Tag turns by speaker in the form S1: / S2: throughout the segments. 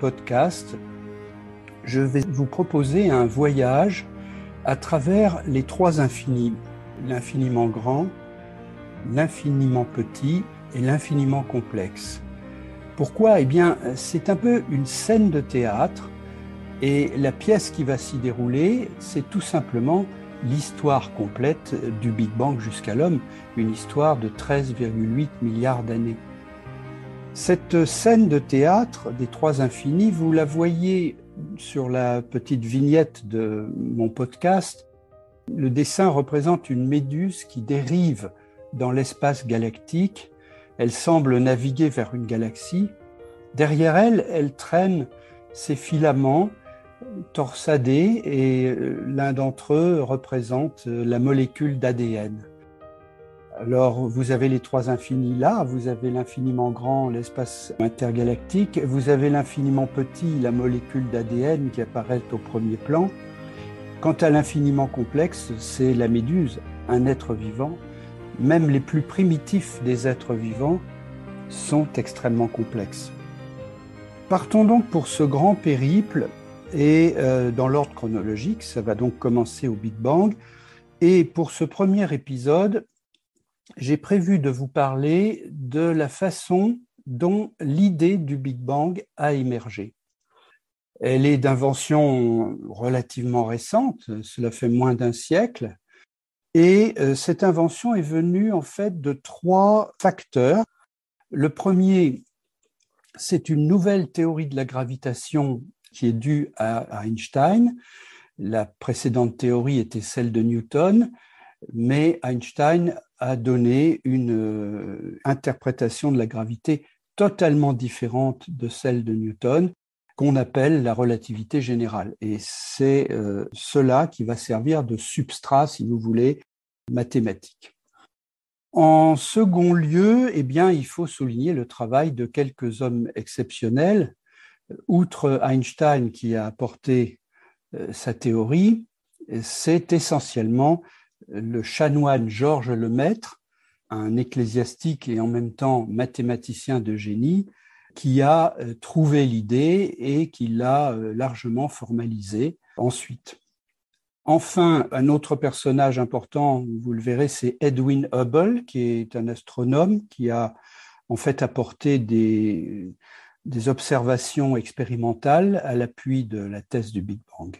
S1: podcast, je vais vous proposer un voyage à travers les trois infinis, l'infiniment grand, l'infiniment petit et l'infiniment complexe. Pourquoi? Eh bien, c'est un peu une scène de théâtre et la pièce qui va s'y dérouler, c'est tout simplement l'histoire complète du Big Bang jusqu'à l'homme, une histoire de 13,8 milliards d'années. Cette scène de théâtre des trois infinis, vous la voyez sur la petite vignette de mon podcast. Le dessin représente une méduse qui dérive dans l'espace galactique. Elle semble naviguer vers une galaxie. Derrière elle, elle traîne ses filaments torsadés et euh, l'un d'entre eux représente la molécule d'ADN. Alors, vous avez les trois infinis là, vous avez l'infiniment grand, l'espace intergalactique, vous avez l'infiniment petit, la molécule d'ADN qui apparaît au premier plan. Quant à l'infiniment complexe, c'est la méduse, un être vivant. Même les plus primitifs des êtres vivants sont extrêmement complexes. Partons donc pour ce grand périple et euh, dans l'ordre chronologique, ça va donc commencer au Big Bang. Et pour ce premier épisode, j'ai prévu de vous parler de la façon dont l'idée du Big Bang a émergé. Elle est d'invention relativement récente, cela fait moins d'un siècle, et euh, cette invention est venue en fait de trois facteurs. Le premier, c'est une nouvelle théorie de la gravitation qui est due à Einstein. La précédente théorie était celle de Newton, mais Einstein a donné une euh, interprétation de la gravité totalement différente de celle de Newton, qu'on appelle la relativité générale. Et c'est euh, cela qui va servir de substrat, si vous voulez, mathématique. En second lieu, eh bien, il faut souligner le travail de quelques hommes exceptionnels. Outre Einstein qui a apporté euh, sa théorie, c'est essentiellement le chanoine Georges Lemaître, un ecclésiastique et en même temps mathématicien de génie, qui a euh, trouvé l'idée et qui l'a euh, largement formalisée ensuite. Enfin, un autre personnage important, vous le verrez, c'est Edwin Hubble, qui est un astronome qui a en fait apporté des, des observations expérimentales à l'appui de la thèse du Big Bang.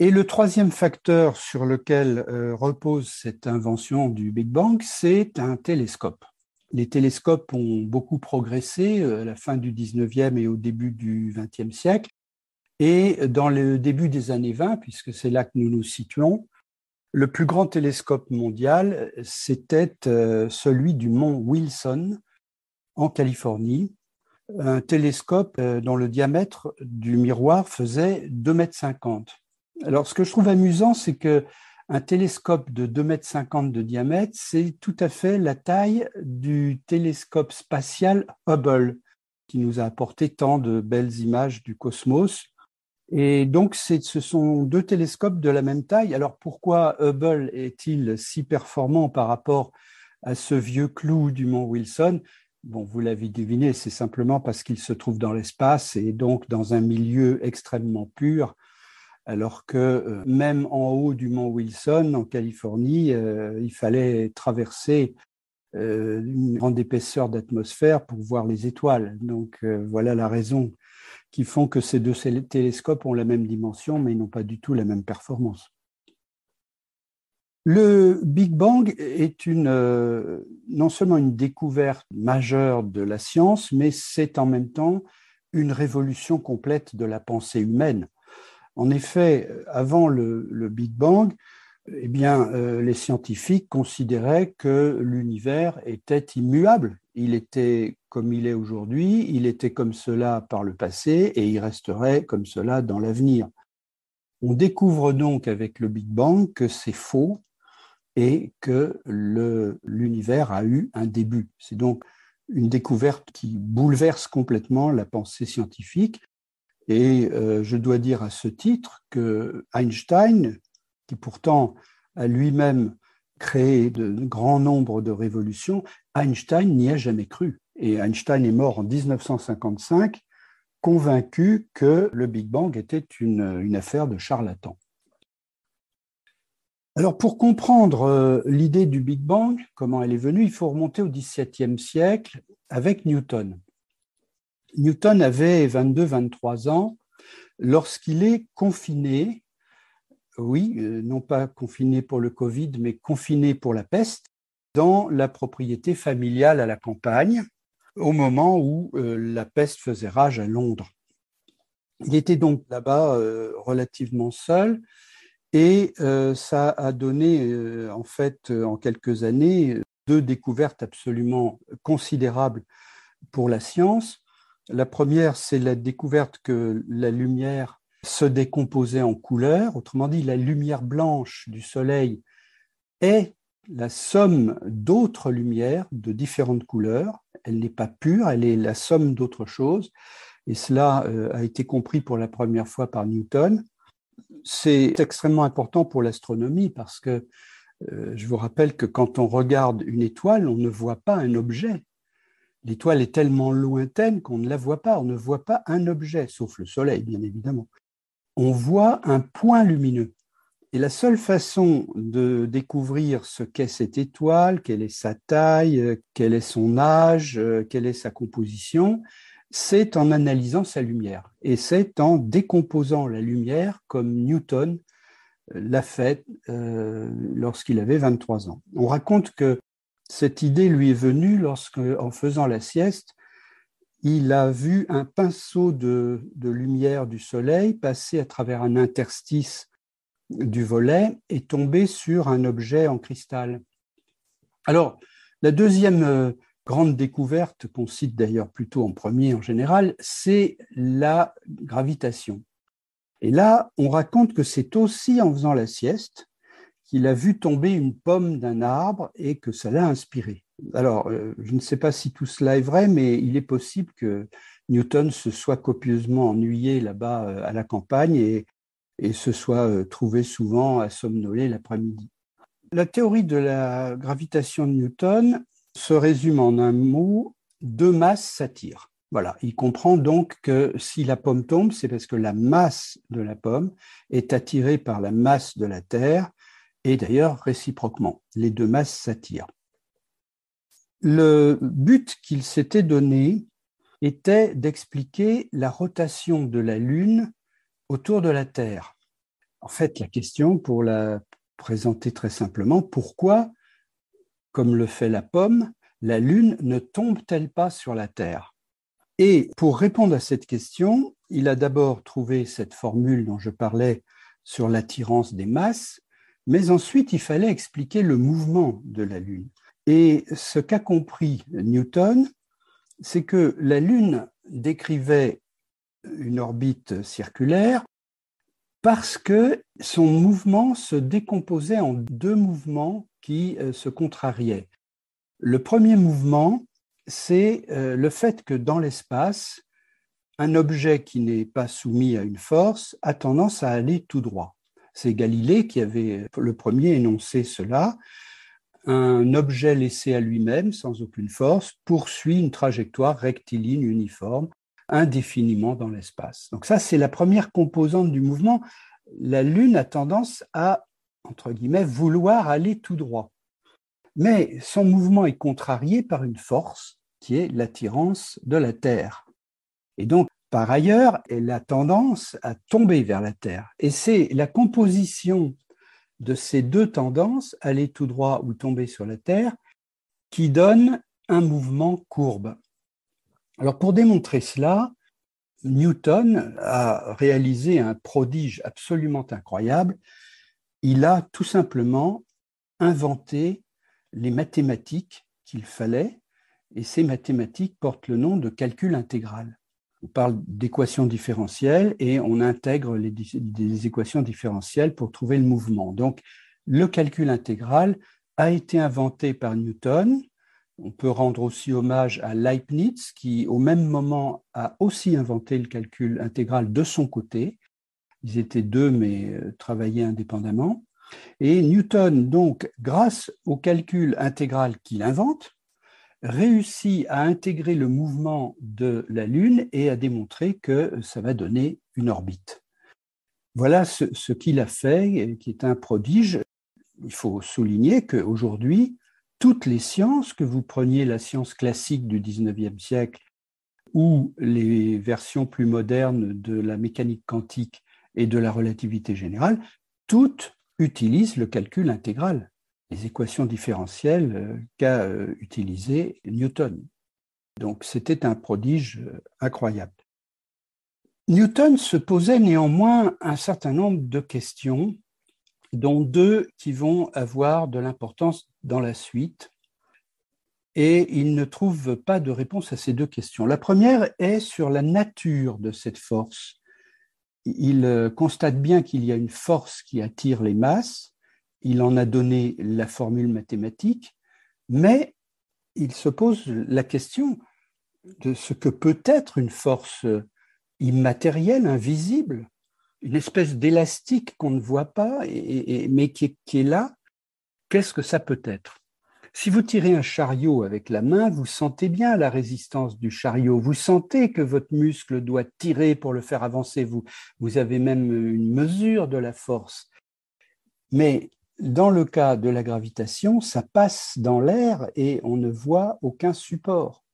S1: Et le troisième facteur sur lequel euh, repose cette invention du Big Bang, c'est un télescope. Les télescopes ont beaucoup progressé euh, à la fin du 19e et au début du 20e siècle. Et dans le début des années 20, puisque c'est là que nous nous situons, le plus grand télescope mondial, c'était euh, celui du mont Wilson en Californie, un télescope dont le diamètre du miroir faisait 2,50 m. Alors, ce que je trouve amusant, c'est que un télescope de 2,50 m de diamètre, c'est tout à fait la taille du télescope spatial Hubble, qui nous a apporté tant de belles images du cosmos. Et donc, ce sont deux télescopes de la même taille. Alors, pourquoi Hubble est-il si performant par rapport à ce vieux clou du mont Wilson? Bon, vous l'avez deviné, c'est simplement parce qu'il se trouve dans l'espace et donc dans un milieu extrêmement pur alors que euh, même en haut du mont Wilson, en Californie, euh, il fallait traverser euh, une grande épaisseur d'atmosphère pour voir les étoiles. Donc voilà la raison qui font que ces deux télescopes ont la même dimension, mais n'ont pas du tout la même performance. Le Big Bang est non seulement une découverte majeure de la science, mais c'est en même temps une révolution complète de la pensée humaine. En effet, avant le, Big Bang, eh bien, euh, les scientifiques considéraient que l'univers était immuable. Il était comme il est aujourd'hui, il était comme cela par le passé et il resterait comme cela dans l'avenir. On découvre donc avec le Big Bang que c'est faux et que l'univers a eu un début. C'est donc une découverte qui bouleverse complètement la pensée scientifique et euh, je dois dire à ce titre que Einstein, qui pourtant a lui-même créé de grands nombres de révolutions, Einstein n'y a jamais cru. Et Einstein est mort en 1955 convaincu que le Big Bang était une, une affaire de charlatans. Alors pour comprendre euh, l'idée du Big Bang, comment elle est venue, il faut remonter au XVIIe siècle avec Newton. Newton avait 22-23 ans lorsqu'il est confiné, oui, euh, non pas confiné pour le Covid, mais confiné pour la peste, dans la propriété familiale à la campagne, au moment où euh, la peste faisait rage à Londres. Il était donc là-bas euh, relativement seul et ça a donné en fait en quelques années deux découvertes absolument considérables pour la science. La première, c'est la découverte que la lumière se décomposait en couleurs. Autrement dit, la lumière blanche du Soleil est la somme d'autres lumières de différentes couleurs. Elle n'est pas pure, elle est la somme d'autres choses. Et cela euh, a été compris pour la première fois par Newton. C'est extrêmement important pour l'astronomie parce que euh, je vous rappelle que quand on regarde une étoile, on ne voit pas un objet, L'étoile est tellement lointaine qu'on ne la voit pas, on ne voit pas un objet, sauf le Soleil, bien évidemment. On voit un point lumineux. Et la seule façon de découvrir ce qu'est cette étoile, quelle est sa taille, quel est son âge, quelle est sa composition, c'est en analysant sa lumière. Et c'est en décomposant la lumière comme Newton l'a fait euh, lorsqu'il avait 23 ans. On raconte que cette idée lui est venue lorsque, en faisant la sieste, il a vu un pinceau de, lumière du soleil passer à travers un interstice du volet et tomber sur un objet en cristal. Alors, la deuxième euh, grande découverte, qu'on cite d'ailleurs plutôt en premier en général, c'est la gravitation. Et là, on raconte que c'est aussi en faisant la sieste qu'il a vu tomber une pomme d'un arbre et que ça l'a inspiré. Alors, euh, je ne sais pas si tout cela est vrai, mais il est possible que Newton se soit copieusement ennuyé là-bas euh, à la campagne et, se soit euh, trouvé souvent à somnoler l'après-midi. La théorie de la gravitation de Newton se résume en un mot, deux masses s'attirent. Voilà, il comprend donc que si la pomme tombe, c'est parce que la masse de la pomme est attirée par la masse de la Terre et d'ailleurs réciproquement. Les deux masses s'attirent. Le but qu'il s'était donné était d'expliquer la rotation de la Lune autour de la Terre. En fait, la question, pour la présenter très simplement, pourquoi, comme le fait la pomme, la Lune ne tombe-t-elle pas sur la Terre? Et pour répondre à cette question, il a d'abord trouvé cette formule dont je parlais sur l'attirance des masses, mais ensuite, il fallait expliquer le mouvement de la Lune. Et ce qu'a compris Newton, c'est que la Lune décrivait une orbite circulaire parce que son mouvement se décomposait en deux mouvements qui euh, se contrariaient. Le premier mouvement, c'est euh, le fait que dans l'espace, un objet qui n'est pas soumis à une force a tendance à aller tout droit. C'est Galilée qui avait le premier énoncé cela. Un objet laissé à lui-même, sans aucune force, poursuit une trajectoire rectiligne uniforme indéfiniment dans l'espace. Donc ça, c'est la première composante du mouvement. La Lune a tendance à, entre guillemets, vouloir aller tout droit. Mais son mouvement est contrarié par une force qui est l'attirance de la Terre. Et donc, par ailleurs, elle a tendance à tomber vers la Terre. Et c'est la composition de ces deux tendances, aller tout droit ou tomber sur la Terre, qui donne un mouvement courbe. Alors pour démontrer cela, Newton a réalisé un prodige absolument incroyable. Il a tout simplement inventé les mathématiques qu'il fallait, et ces mathématiques portent le nom de calcul intégral on parle d'équations différentielles et on intègre les, équations différentielles pour trouver le mouvement. Donc, le calcul intégral a été inventé par Newton. On peut rendre aussi hommage à Leibniz, qui au même moment a aussi inventé le calcul intégral de son côté. Ils étaient deux, mais euh, travaillaient indépendamment. Et Newton, donc, grâce au calcul intégral qu'il invente, réussit à intégrer le mouvement de la Lune et à démontrer que ça va donner une orbite. Voilà ce, qu'il a fait, qui est un prodige. Il faut souligner qu'aujourd'hui, toutes les sciences, que vous preniez la science classique du 19e siècle ou les versions plus modernes de la mécanique quantique et de la relativité générale, toutes utilisent le calcul intégral les équations différentielles euh, qu'a euh, utilisées Newton. Donc c'était un prodige euh, incroyable. Newton se posait néanmoins un certain nombre de questions, dont deux qui vont avoir de l'importance dans la suite. Et il ne trouve pas de réponse à ces deux questions. La première est sur la nature de cette force. Il constate bien qu'il y a une force qui attire les masses, il en a donné la formule mathématique, mais il se pose la question de ce que peut être une force immatérielle, invisible, une espèce d'élastique qu'on ne voit pas, mais qui est, là. Qu'est-ce que ça peut être? Si vous tirez un chariot avec la main, vous sentez bien la résistance du chariot, vous sentez que votre muscle doit tirer pour le faire avancer, vous, vous avez même une mesure de la force. Mais dans le cas de la gravitation, ça passe dans l'air et on ne voit aucun support.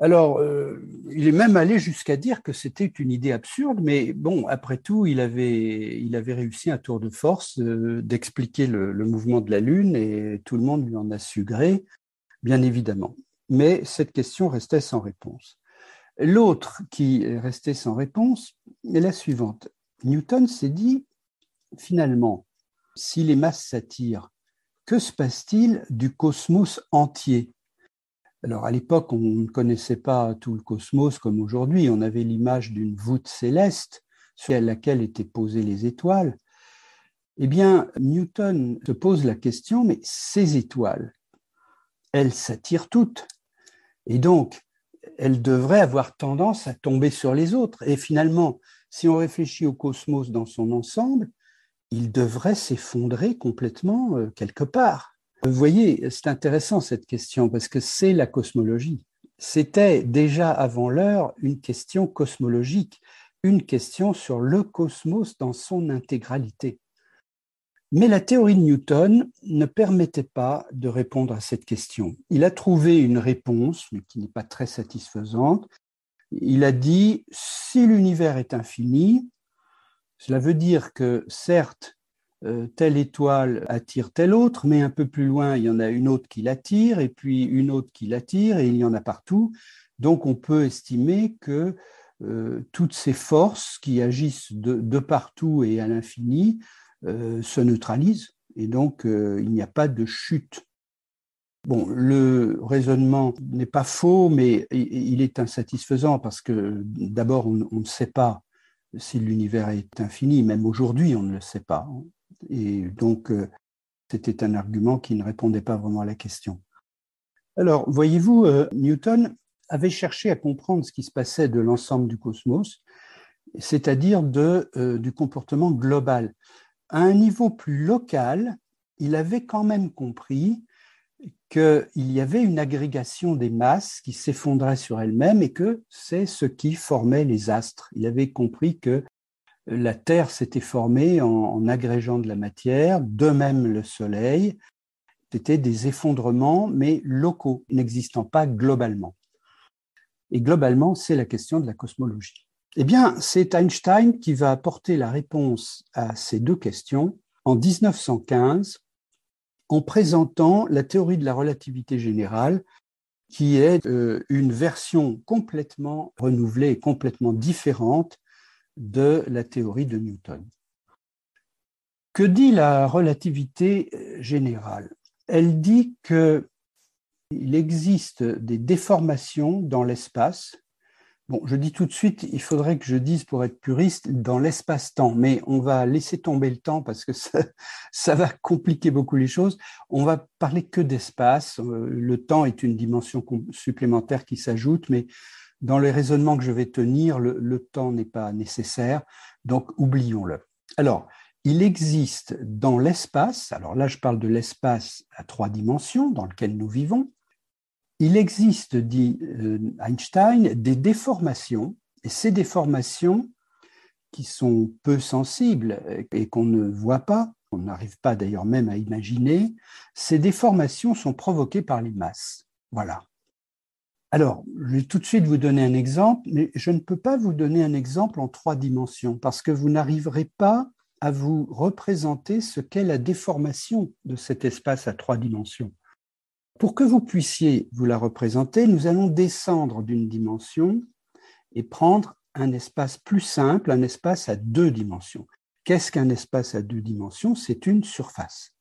S1: Alors, euh, il est même allé jusqu'à dire que c'était une idée absurde, mais bon, après tout, il avait, il avait réussi un tour de force euh, d'expliquer le, le, mouvement de la Lune et tout le monde lui en a su gré, bien évidemment. Mais cette question restait sans réponse. L'autre qui restait sans réponse est la suivante. Newton s'est dit, finalement, si les masses s'attirent, que se passe-t-il du cosmos entier? Alors à l'époque, on ne connaissait pas tout le cosmos comme aujourd'hui, on avait l'image d'une voûte céleste sur laquelle étaient posées les étoiles. Eh bien, Newton se pose la question, mais ces étoiles, elles s'attirent toutes. Et donc, elles devraient avoir tendance à tomber sur les autres. Et finalement, si on réfléchit au cosmos dans son ensemble, il devrait s'effondrer complètement euh, quelque part. Vous voyez, c'est intéressant cette question parce que c'est la cosmologie. C'était déjà avant l'heure une question cosmologique, une question sur le cosmos dans son intégralité. Mais la théorie de Newton ne permettait pas de répondre à cette question. Il a trouvé une réponse, mais qui n'est pas très satisfaisante. Il a dit, si l'univers est infini, cela veut dire que certes, euh, telle étoile attire telle autre, mais un peu plus loin, il y en a une autre qui l'attire, et puis une autre qui l'attire, et il y en a partout. Donc on peut estimer que euh, toutes ces forces qui agissent de, partout et à l'infini euh, se neutralisent, et donc il n'y a pas de chute. Bon, le raisonnement n'est pas faux, mais il est insatisfaisant parce que d'abord, on ne sait pas si l'univers est infini. Même aujourd'hui, on ne le sait pas. Et donc, euh, c'était un argument qui ne répondait pas vraiment à la question. Alors, voyez-vous, euh, Newton avait cherché à comprendre ce qui se passait de l'ensemble du cosmos, c'est-à-dire euh, du comportement global. À un niveau plus local, il avait quand même compris qu'il y avait une agrégation des masses qui s'effondrait sur elles-mêmes et que c'est ce qui formait les astres. Il avait compris que la Terre s'était formée en, agrégeant de la matière, de même le Soleil. C'était des effondrements, mais locaux, n'existant pas globalement. Et globalement, c'est la question de la cosmologie. Eh bien, c'est Einstein qui va apporter la réponse à ces deux questions en 1915 en présentant la théorie de la relativité générale, qui est euh, une version complètement renouvelée et complètement différente de la théorie de Newton. Que dit la relativité euh, générale? Elle dit qu'il existe des déformations dans l'espace Bon, je dis tout de suite, il faudrait que je dise, pour être puriste, dans l'espace-temps, mais on va laisser tomber le temps parce que ça, va compliquer beaucoup les choses. On va parler que d'espace. Euh, le temps est une dimension supplémentaire qui s'ajoute, mais dans les raisonnements que je vais tenir, le, le temps n'est pas nécessaire, donc oublions-le. Alors, il existe dans l'espace, alors là je parle de l'espace à trois dimensions dans lequel nous vivons, il existe, dit euh, Einstein, des déformations, et ces déformations qui sont peu sensibles et qu'on ne voit pas, on n'arrive pas d'ailleurs même à imaginer, ces déformations sont provoquées par les masses. Voilà. Alors, je vais tout de suite vous donner un exemple, mais je ne peux pas vous donner un exemple en trois dimensions parce que vous n'arriverez pas à vous représenter ce qu'est la déformation de cet espace à trois dimensions. Pour que vous puissiez vous la représenter, nous allons descendre d'une dimension et prendre un espace plus simple, un espace à deux dimensions. Qu'est-ce qu'un espace à deux dimensions? C'est une surface.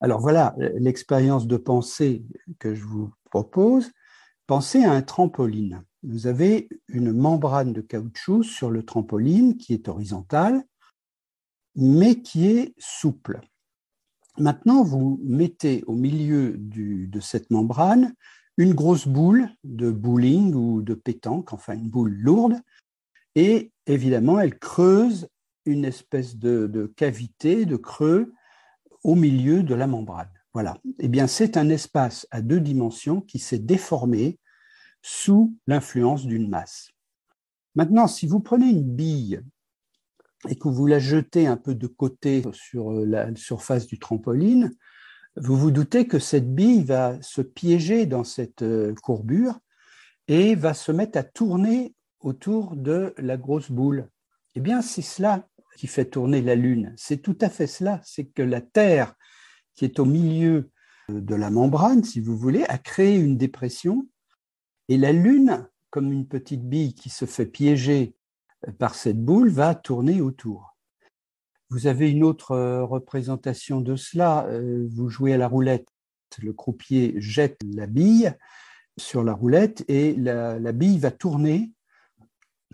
S1: Alors voilà l'expérience de pensée que je vous propose. Pensez à un trampoline. Vous avez une membrane de caoutchouc sur le trampoline qui est horizontale, mais qui est souple. Maintenant, vous mettez au milieu de cette membrane une grosse boule de bowling ou de pétanque, enfin une boule lourde, et évidemment, elle creuse une espèce de, de cavité, de creux au milieu de la membrane. Voilà. Eh bien, c'est un espace à deux dimensions qui s'est déformé sous l'influence d'une masse. Maintenant, si vous prenez une bille et que vous la jetez un peu de côté sur la surface du trampoline, vous vous doutez que cette bille va se piéger dans cette euh, courbure et va se mettre à tourner autour de la grosse boule. Eh bien, c'est cela qui fait tourner la Lune. C'est tout à fait cela. C'est que la Terre qui est au milieu de la membrane, si vous voulez, a créé une dépression. Et la Lune, comme une petite bille qui se fait piéger par cette boule, va tourner autour. Vous avez une autre euh, représentation de cela. Euh, vous jouez à la roulette. Le croupier jette la bille sur la roulette et la, bille va tourner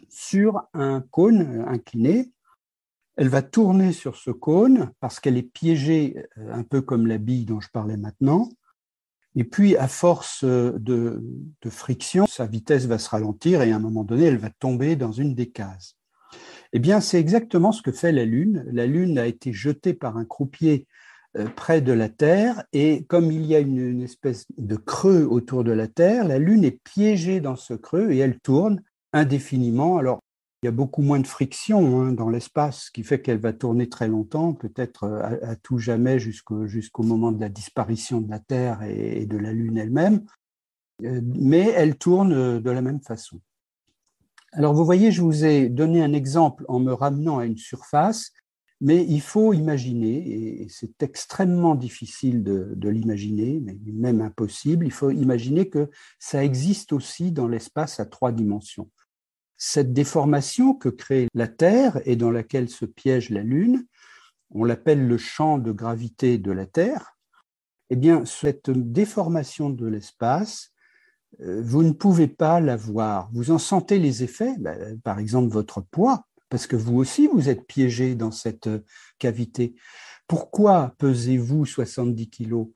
S1: sur un cône incliné elle va tourner sur ce cône parce qu'elle est piégée euh, un peu comme la bille dont je parlais maintenant. Et puis, à force euh, de, friction, sa vitesse va se ralentir et à un moment donné, elle va tomber dans une des cases. Eh bien, c'est exactement ce que fait la Lune. La Lune a été jetée par un croupier euh, près de la Terre et comme il y a une, espèce de creux autour de la Terre, la Lune est piégée dans ce creux et elle tourne indéfiniment. Il y a beaucoup moins de friction hein, dans l'espace, ce qui fait qu'elle va tourner très longtemps, peut-être euh, à, tout jamais jusqu'au moment de la disparition de la Terre et, de la Lune elle-même, euh, mais elle tourne euh, de la même façon. Alors vous voyez, je vous ai donné un exemple en me ramenant à une surface, mais il faut imaginer, et c'est extrêmement difficile de, l'imaginer, même impossible, il faut imaginer que ça existe aussi dans l'espace à trois dimensions. Cette déformation que crée la Terre et dans laquelle se piège la Lune, on l'appelle le champ de gravité de la Terre, eh bien, cette déformation de l'espace, euh, vous ne pouvez pas la voir. Vous en sentez les effets, ben, par exemple votre poids, parce que vous aussi, vous êtes piégé dans cette cavité. Pourquoi pesez-vous 70 kilos?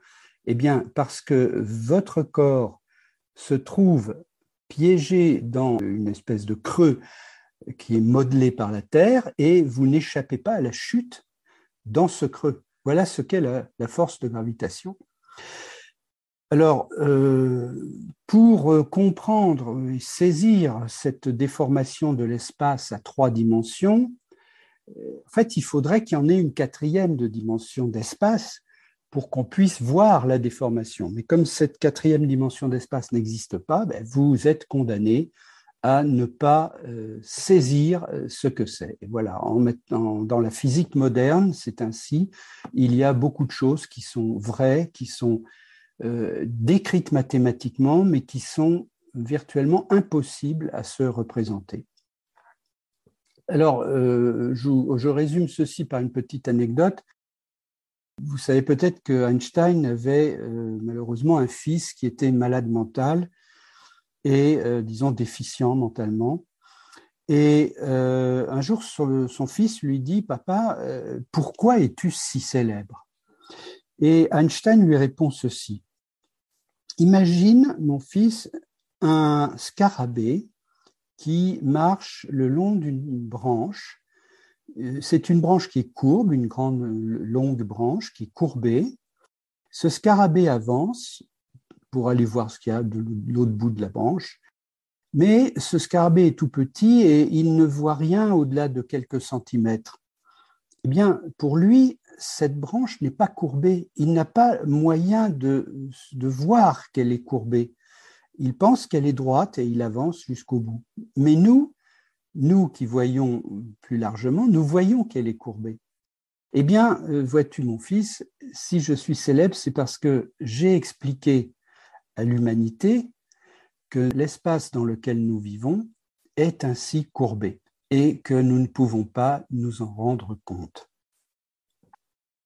S1: Eh bien, parce que votre corps se trouve piégé dans une espèce de creux qui est modelé par la Terre et vous n'échappez pas à la chute dans ce creux. Voilà ce qu'est la, force de gravitation. Alors, euh, pour comprendre et saisir cette déformation de l'espace à trois dimensions, en fait, il faudrait qu'il y en ait une quatrième de dimension d'espace pour qu'on puisse voir la déformation. Mais comme cette quatrième dimension d'espace n'existe pas, ben, vous êtes condamné à ne pas euh, saisir euh, ce que c'est. Et voilà, en mettant dans la physique moderne, c'est ainsi. Il y a beaucoup de choses qui sont vraies, qui sont euh, décrites mathématiquement, mais qui sont virtuellement impossibles à se représenter. Alors, je, je, résume ceci par une petite anecdote. Vous savez peut-être que Einstein avait euh, malheureusement un fils qui était malade mental et, euh, disons, déficient mentalement. Et euh, un jour, son, fils lui dit, Papa, pourquoi es-tu si célèbre? Et Einstein lui répond ceci. Imagine, mon fils, un scarabée qui marche le long d'une branche c'est une branche qui est courbe, une grande longue branche qui est courbée. Ce scarabée avance pour aller voir ce qu'il y a de l'autre bout de la branche. Mais ce scarabée est tout petit et il ne voit rien au-delà de quelques centimètres. Eh bien, pour lui, cette branche n'est pas courbée. Il n'a pas moyen de, de voir qu'elle est courbée. Il pense qu'elle est droite et il avance jusqu'au bout. Mais nous, nous qui voyons plus largement, nous voyons qu'elle est courbée. Eh bien, euh, vois-tu, mon fils, si je suis célèbre, c'est parce que j'ai expliqué à l'humanité que l'espace dans lequel nous vivons est ainsi courbé et que nous ne pouvons pas nous en rendre compte.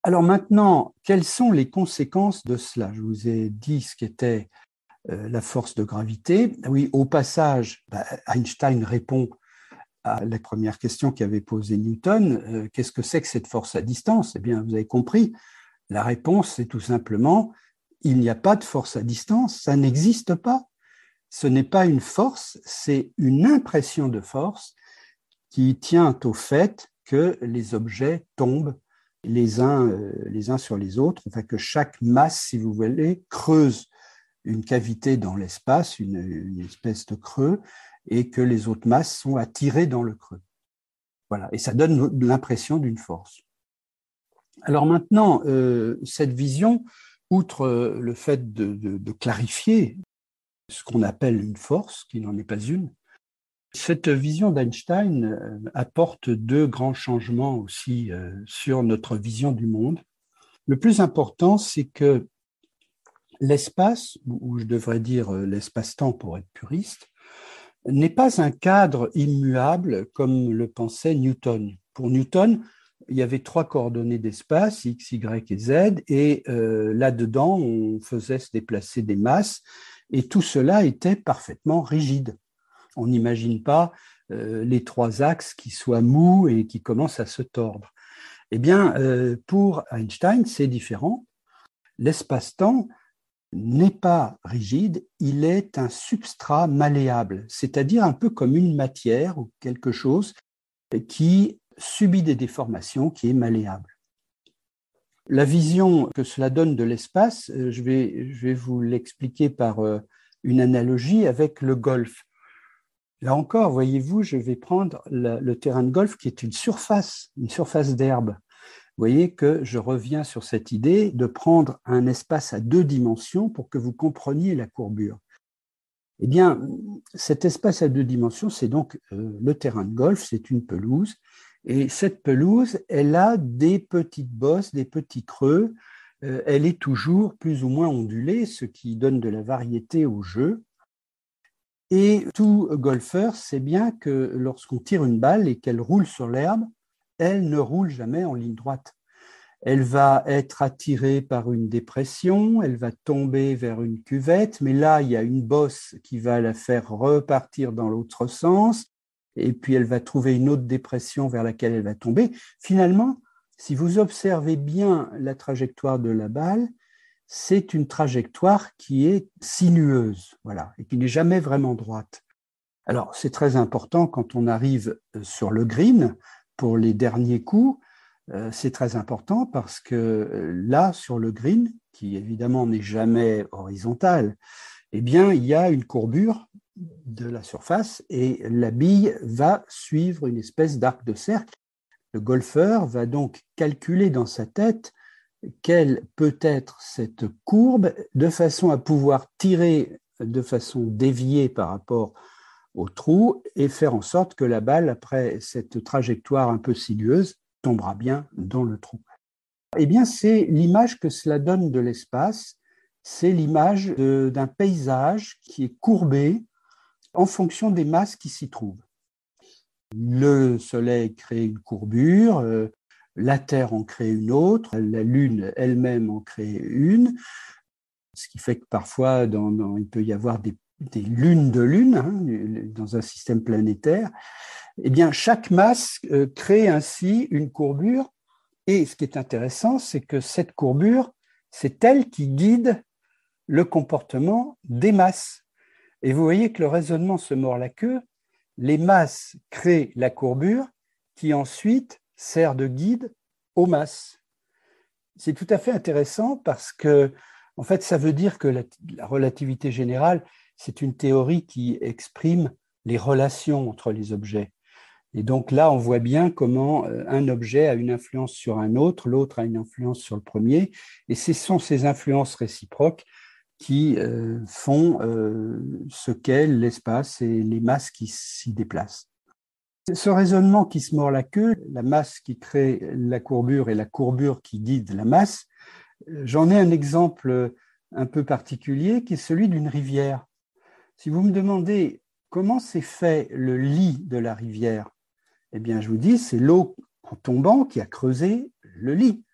S1: Alors maintenant, quelles sont les conséquences de cela? Je vous ai dit ce qu'était euh, la force de gravité. Oui, au passage, bah, Einstein répond à la première question qu'avait posée Newton, euh, qu'est-ce que c'est que cette force à distance? Eh bien, vous avez compris, la réponse, c'est tout simplement, il n'y a pas de force à distance, ça n'existe pas. Ce n'est pas une force, c'est une impression de force qui tient au fait que les objets tombent les uns, euh, les uns sur les autres, enfin que chaque masse, si vous voulez, creuse une cavité dans l'espace, une, espèce de creux, et que les autres masses sont attirées dans le creux. Voilà, et ça donne l'impression d'une force. Alors maintenant, euh, cette vision, outre euh, le fait de, clarifier ce qu'on appelle une force, qui n'en est pas une, cette vision d'Einstein euh, apporte deux grands changements aussi sur notre vision du monde. Le plus important, c'est que l'espace, ou je devrais dire l'espace-temps pour être puriste, n'est pas un cadre immuable comme le pensait Newton. Pour Newton, il y avait trois coordonnées d'espace, x, y et z, et euh, là-dedans, on faisait se déplacer des masses, et tout cela était parfaitement rigide. On n'imagine pas euh, les trois axes qui soient mous et qui commencent à se tordre. Eh bien, euh, pour Einstein, c'est différent. L'espace-temps n'est pas rigide, il est un substrat malléable, c'est-à-dire un peu comme une matière ou quelque chose qui subit des déformations, qui est malléable. La vision que cela donne de l'espace, euh, je vais, vous l'expliquer par euh, une analogie avec le golf. Là encore, voyez-vous, je vais prendre le terrain de golf qui est une surface, une surface d'herbe voyez que je reviens sur cette idée de prendre un espace à deux dimensions pour que vous compreniez la courbure. Eh bien, cet espace à deux dimensions, c'est donc euh, le terrain de golf, c'est une pelouse. Et cette pelouse, elle a des petites bosses, des petits creux. Euh, elle est toujours plus ou moins ondulée, ce qui donne de la variété au jeu. Et tout golfeur sait bien que lorsqu'on tire une balle et qu'elle roule sur l'herbe, elle ne roule jamais en ligne droite. Elle va être attirée par une dépression, elle va tomber vers une cuvette, mais là, il y a une bosse qui va la faire repartir dans l'autre sens, et puis elle va trouver une autre dépression vers laquelle elle va tomber. Finalement, si vous observez bien la trajectoire de la balle, c'est une trajectoire qui est sinueuse, voilà, et qui n'est jamais vraiment droite. Alors, c'est très important quand on arrive sur le green, pour les derniers coups, euh, c'est très important parce que euh, là, sur le green, qui évidemment n'est jamais horizontal, eh bien, il y a une courbure de la surface et la bille va suivre une espèce d'arc de cercle. Le golfeur va donc calculer dans sa tête quelle peut être cette courbe de façon à pouvoir tirer de façon déviée par rapport au trou et faire en sorte que la balle, après cette trajectoire un peu sinueuse, tombera bien dans le trou. Eh bien, c'est l'image que cela donne de l'espace, c'est l'image d'un paysage qui est courbé en fonction des masses qui s'y trouvent. Le Soleil crée une courbure, euh, la Terre en crée une autre, la Lune elle-même en crée une, ce qui fait que parfois il peut y avoir des des lunes de lune hein, dans un système planétaire, eh bien, chaque masse euh, crée ainsi une courbure. Et ce qui est intéressant, c'est que cette courbure, c'est elle qui guide le comportement des masses. Et vous voyez que le raisonnement se mord la queue. Les masses créent la courbure qui ensuite sert de guide aux masses. C'est tout à fait intéressant parce que En fait, ça veut dire que la, relativité générale, c'est une théorie qui exprime les relations entre les objets. Et donc là, on voit bien comment euh, un objet a une influence sur un autre, l'autre a une influence sur le premier, et ce sont ces influences réciproques qui euh, font euh, ce qu'est l'espace et les masses qui s'y déplacent. Ce raisonnement qui se mord la queue, la masse qui crée la courbure et la courbure qui guide la masse, j'en ai un exemple un peu particulier qui est celui d'une rivière. Si vous me demandez comment s'est fait le lit de la rivière, eh bien, je vous dis, c'est l'eau en tombant qui a creusé le lit.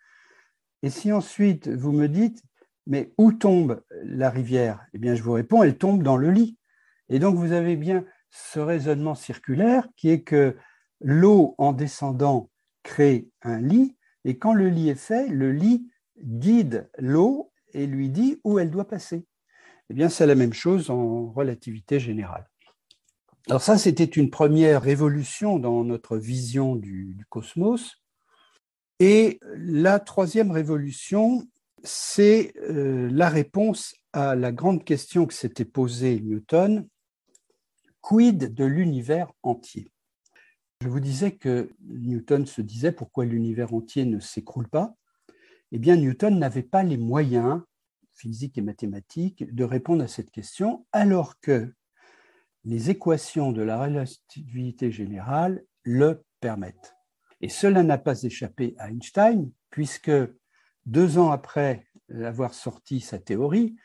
S1: Et si ensuite vous me dites, mais où tombe la rivière? Eh bien, je vous réponds, elle tombe dans le lit. Et donc, vous avez bien ce raisonnement circulaire qui est que l'eau en descendant crée un lit, et quand le lit est fait, le lit guide l'eau et lui dit où elle doit passer. Eh bien, c'est la même chose en relativité générale. Alors ça, c'était une première révolution dans notre vision du, cosmos. Et la troisième révolution, c'est euh, la réponse à la grande question que s'était posée Newton, quid de l'univers entier? Je vous disais que Newton se disait pourquoi l'univers entier ne s'écroule pas. Eh bien, Newton n'avait pas les moyens physiques et mathématiques de répondre à cette question, alors que les équations de la relativité générale le permettent. Et cela n'a pas échappé à Einstein, puisque deux ans après avoir sorti sa théorie,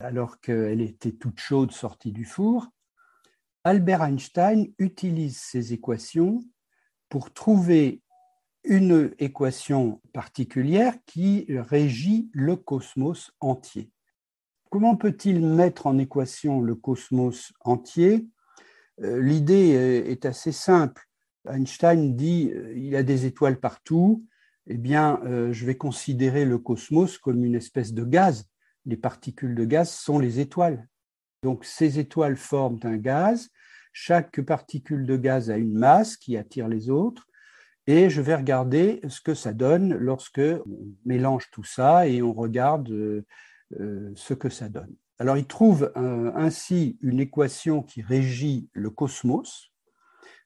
S1: alors qu'elle était toute chaude sortie du four, Albert Einstein utilise ces équations pour trouver une équation particulière qui régit le cosmos entier. Comment peut-il mettre en équation le cosmos entier? Euh, L'idée est assez simple. Einstein dit euh, il y a des étoiles partout. Eh bien, euh, je vais considérer le cosmos comme une espèce de gaz. Les particules de gaz sont les étoiles. Donc, ces étoiles forment un gaz. Chaque particule de gaz a une masse qui attire les autres. Et je vais regarder ce que ça donne lorsque on mélange tout ça et on regarde euh, ce que ça donne. Alors il trouve euh, ainsi une équation qui régit le cosmos.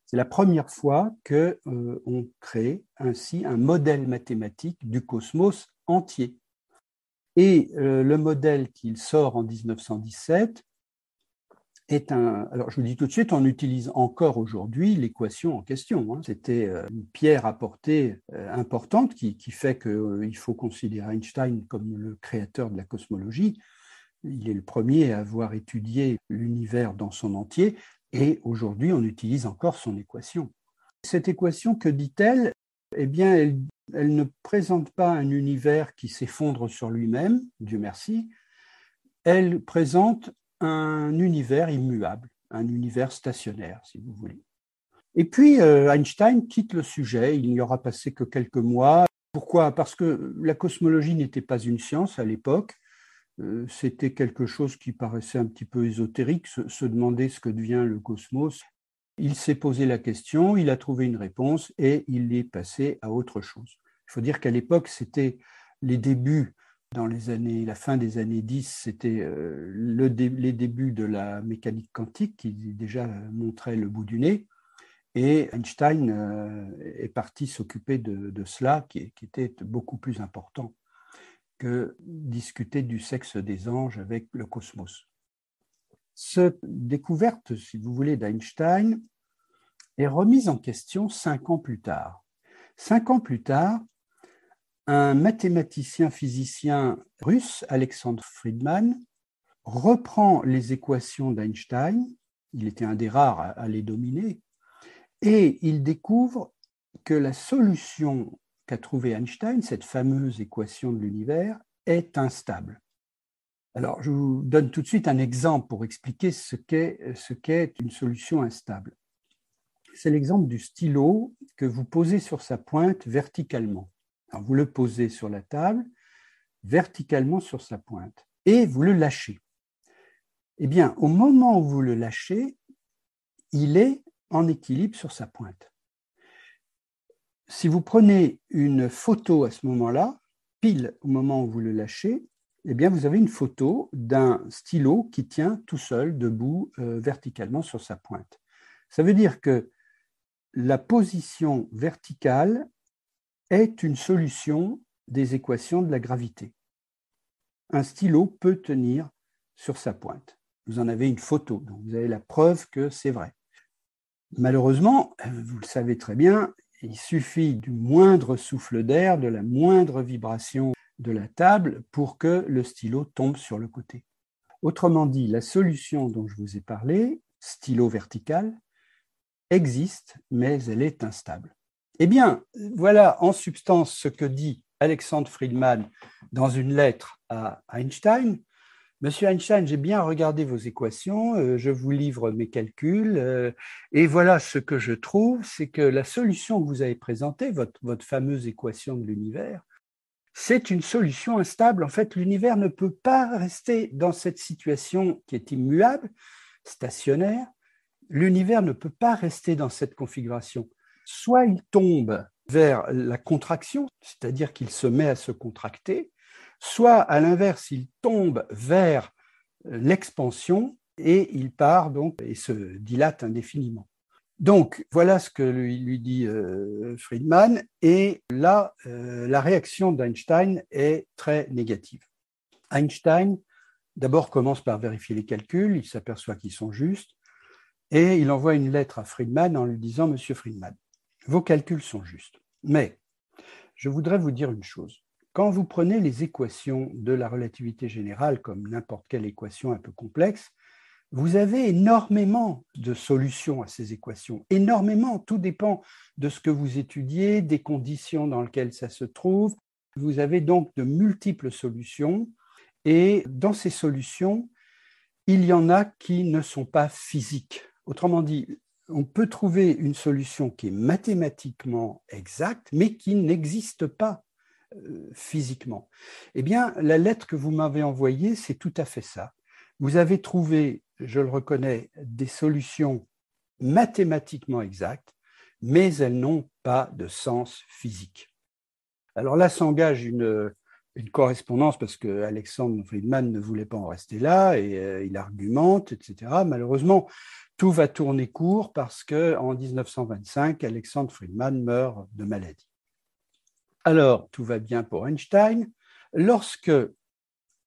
S1: C'est la première fois qu'on euh, crée ainsi un modèle mathématique du cosmos entier. Et le modèle qu'il sort en 1917 Alors, je vous dis tout de suite, on utilise encore aujourd'hui l'équation en question. Hein. C'était une pierre à portée importante qui, fait qu'il faut considérer Einstein comme le créateur de la cosmologie. Il est le premier à avoir étudié l'univers dans son entier et aujourd'hui, on utilise encore son équation. Cette équation, que dit-elle? Eh bien, elle, elle ne présente pas un univers qui s'effondre sur lui-même, Dieu merci. Elle présente un univers immuable, un univers stationnaire, si vous voulez. Et puis, euh, Einstein quitte le sujet, il n'y aura passé que quelques mois. Pourquoi? Parce que la cosmologie n'était pas une science à l'époque, euh, c'était quelque chose qui paraissait un petit peu ésotérique, se, demander ce que devient le cosmos. Il s'est posé la question, il a trouvé une réponse et il est passé à autre chose. Il faut dire qu'à l'époque, c'était les débuts, dans les années, la fin des années 10, c'était euh, le les débuts de la mécanique quantique qui déjà montrait le bout du nez. Et Einstein euh, est parti s'occuper de, cela, qui, était beaucoup plus important que discuter du sexe des anges avec le cosmos. Cette découverte, si vous voulez, d'Einstein est remise en question cinq ans plus tard. Cinq ans plus tard, un mathématicien physicien russe, Alexandre Friedman, reprend les équations d'Einstein, il était un des rares à les dominer, et il découvre que la solution qu'a trouvée Einstein, cette fameuse équation de l'univers, est instable. Alors, je vous donne tout de suite un exemple pour expliquer ce qu'est, ce qu'est une solution instable. C'est l'exemple du stylo que vous posez sur sa pointe verticalement. Vous le posez sur la table, verticalement sur sa pointe, et vous le lâchez. Eh bien, au moment où vous le lâchez, il est en équilibre sur sa pointe si vous prenez une photo à ce moment-là, pile au moment où vous le lâchez, eh bien, vous avez une photo d'un stylo qui tient tout seul, debout, euh, verticalement sur sa pointe. Ça veut dire que la position verticale est une solution des équations de la gravité. Un stylo peut tenir sur sa pointe. Vous en avez une photo, donc vous avez la preuve que c'est vrai. Malheureusement, vous le savez très bien, il suffit du moindre souffle d'air, de la moindre vibration de la table pour que le stylo tombe sur le côté. Autrement dit, la solution dont je vous ai parlé, stylo vertical, existe, mais elle est instable. Eh bien, voilà en substance ce que dit Alexandre Friedman dans une lettre à Einstein. Monsieur Einstein, j'ai bien regardé vos équations, euh, je vous livre mes calculs, euh, et voilà ce que je trouve, c'est que la solution que vous avez présentée, votre, votre fameuse équation de l'univers, c'est une solution instable. En fait, l'univers ne peut pas rester dans cette situation qui est immuable, stationnaire. L'univers ne peut pas rester dans cette configuration. Soit il tombe vers la contraction, c'est-à-dire qu'il se met à se contracter, soit à l'inverse, il tombe vers l'expansion et il part donc et se dilate indéfiniment. Donc, voilà ce que lui, dit euh, Friedman. Et là, euh, la réaction d'Einstein est très négative. Einstein, d'abord, commence par vérifier les calculs, il s'aperçoit qu'ils sont justes, et il envoie une lettre à Friedman en lui disant, Monsieur Friedman, vos calculs sont justes. Mais je voudrais vous dire une chose. Quand vous prenez les équations de la relativité générale comme n'importe quelle équation un peu complexe, vous avez énormément de solutions à ces équations, énormément, tout dépend de ce que vous étudiez, des conditions dans lesquelles ça se trouve. Vous avez donc de multiples solutions et dans ces solutions, il y en a qui ne sont pas physiques. Autrement dit, on peut trouver une solution qui est mathématiquement exacte, mais qui n'existe pas euh, physiquement. Eh bien, la lettre que vous m'avez envoyée, c'est tout à fait ça. Vous avez trouvé, je le reconnais, des solutions mathématiquement exactes, mais elles n'ont pas de sens physique. Alors là s'engage une, correspondance parce que Alexandre Friedman ne voulait pas en rester là et euh, il argumente, etc. Malheureusement, tout va tourner court parce que en 1925, Alexandre Friedman meurt de maladie. Alors, tout va bien pour Einstein. Lorsque,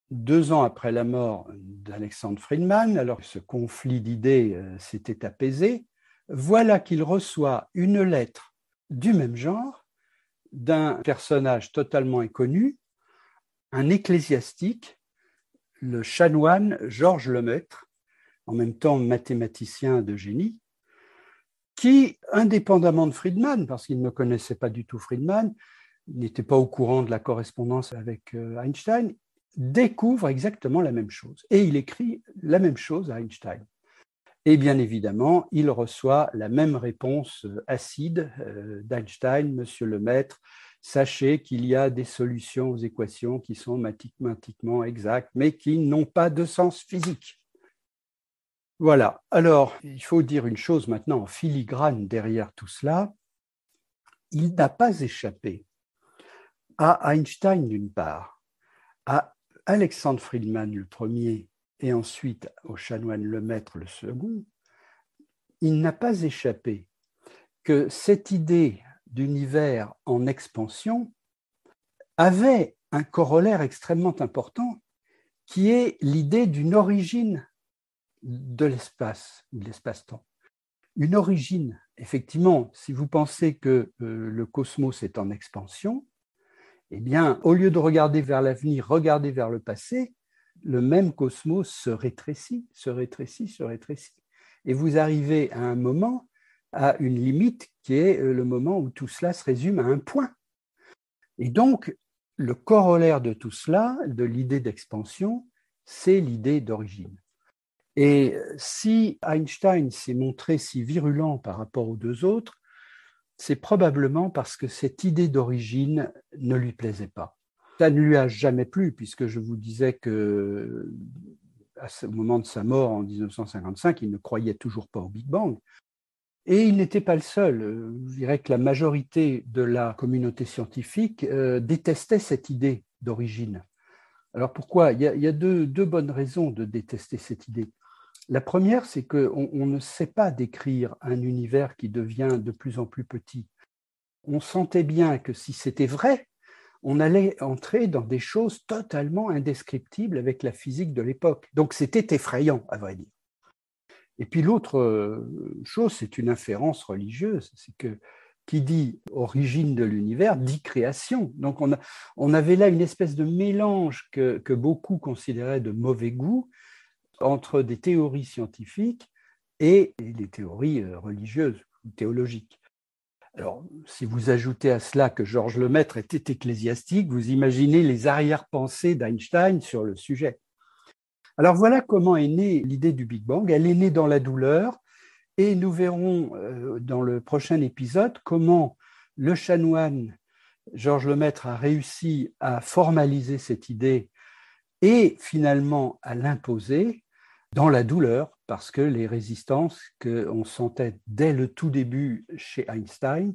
S1: deux ans après la mort d'Alexandre Friedman, alors que ce conflit d'idées euh, s'était apaisé, voilà qu'il reçoit une lettre du même genre d'un personnage totalement inconnu, un ecclésiastique, le chanoine Georges Lemaître, en même temps mathématicien de génie, qui, indépendamment de Friedman, parce qu'il ne connaissait pas du tout Friedman, n'était pas au courant de la correspondance avec euh, Einstein, découvre exactement la même chose. Et il écrit la même chose à Einstein. Et bien évidemment, il reçoit la même réponse euh, acide euh, d'Einstein, Monsieur le Maître, sachez qu'il y a des solutions aux équations qui sont mathématiquement exactes, mais qui n'ont pas de sens physique. Voilà. Alors, il faut dire une chose maintenant en filigrane derrière tout cela. Il n'a pas échappé à Einstein d'une part, à Alexandre Friedman le premier et ensuite au chanoine Lemaître le second, il n'a pas échappé que cette idée d'univers en expansion avait un corollaire extrêmement important qui est l'idée d'une origine de l'espace, de l'espace-temps. Une origine, effectivement, si vous pensez que euh, le cosmos est en expansion, eh bien, au lieu de regarder vers l'avenir, regardez vers le passé, le même cosmos se rétrécit, se rétrécit, se rétrécit. Et vous arrivez à un moment, à une limite qui est euh, le moment où tout cela se résume à un point. Et donc, le corollaire de tout cela, de l'idée d'expansion, c'est l'idée d'origine. Et si Einstein s'est montré si virulent par rapport aux deux autres, c'est probablement parce que cette idée d'origine ne lui plaisait pas. Ça ne lui a jamais plu, puisque je vous disais que au moment de sa mort en 1955, il ne croyait toujours pas au Big Bang. Et il n'était pas le seul. Je dirais que la majorité de la communauté scientifique euh, détestait cette idée d'origine. Alors pourquoi? Il y a, deux, bonnes raisons de détester cette idée. La première, c'est qu'on on ne sait pas décrire un univers qui devient de plus en plus petit. On sentait bien que si c'était vrai, on allait entrer dans des choses totalement indescriptibles avec la physique de l'époque. Donc c'était effrayant, à vrai dire. Et puis l'autre euh, chose, c'est une inférence religieuse, c'est que qui dit origine de l'univers dit création. Donc on, avait là une espèce de mélange que, beaucoup considéraient de mauvais goût entre des théories scientifiques et les théories euh, religieuses ou théologiques. Alors, si vous ajoutez à cela que Georges Lemaître était ecclésiastique, vous imaginez les arrière-pensées d'Einstein sur le sujet. Alors voilà comment est née l'idée du Big Bang. Elle est née dans la douleur, et nous verrons euh, dans le prochain épisode comment le chanoine Georges Lemaître a réussi à formaliser cette idée et finalement à l'imposer dans la douleur, parce que les résistances qu'on sentait dès le tout début chez Einstein,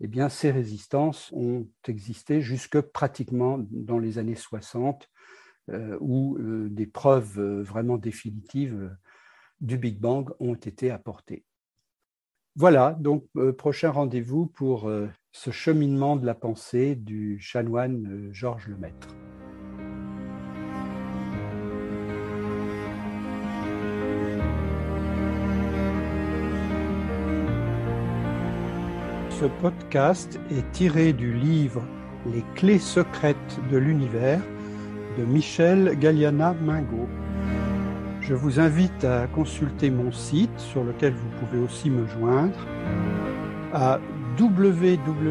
S1: eh ces résistances ont existé jusque pratiquement dans les années 60, euh, où euh, des preuves vraiment définitives du Big Bang ont été apportés. Voilà, donc euh, prochain rendez-vous pour euh, ce cheminement de la pensée du chanoine euh, Georges Lemaître. Ce podcast est tiré du livre Les clés secrètes de l'univers Michel Galliana Mingo. Je vous invite à consulter mon site sur lequel vous pouvez aussi me joindre à www.mgm-ec.fr.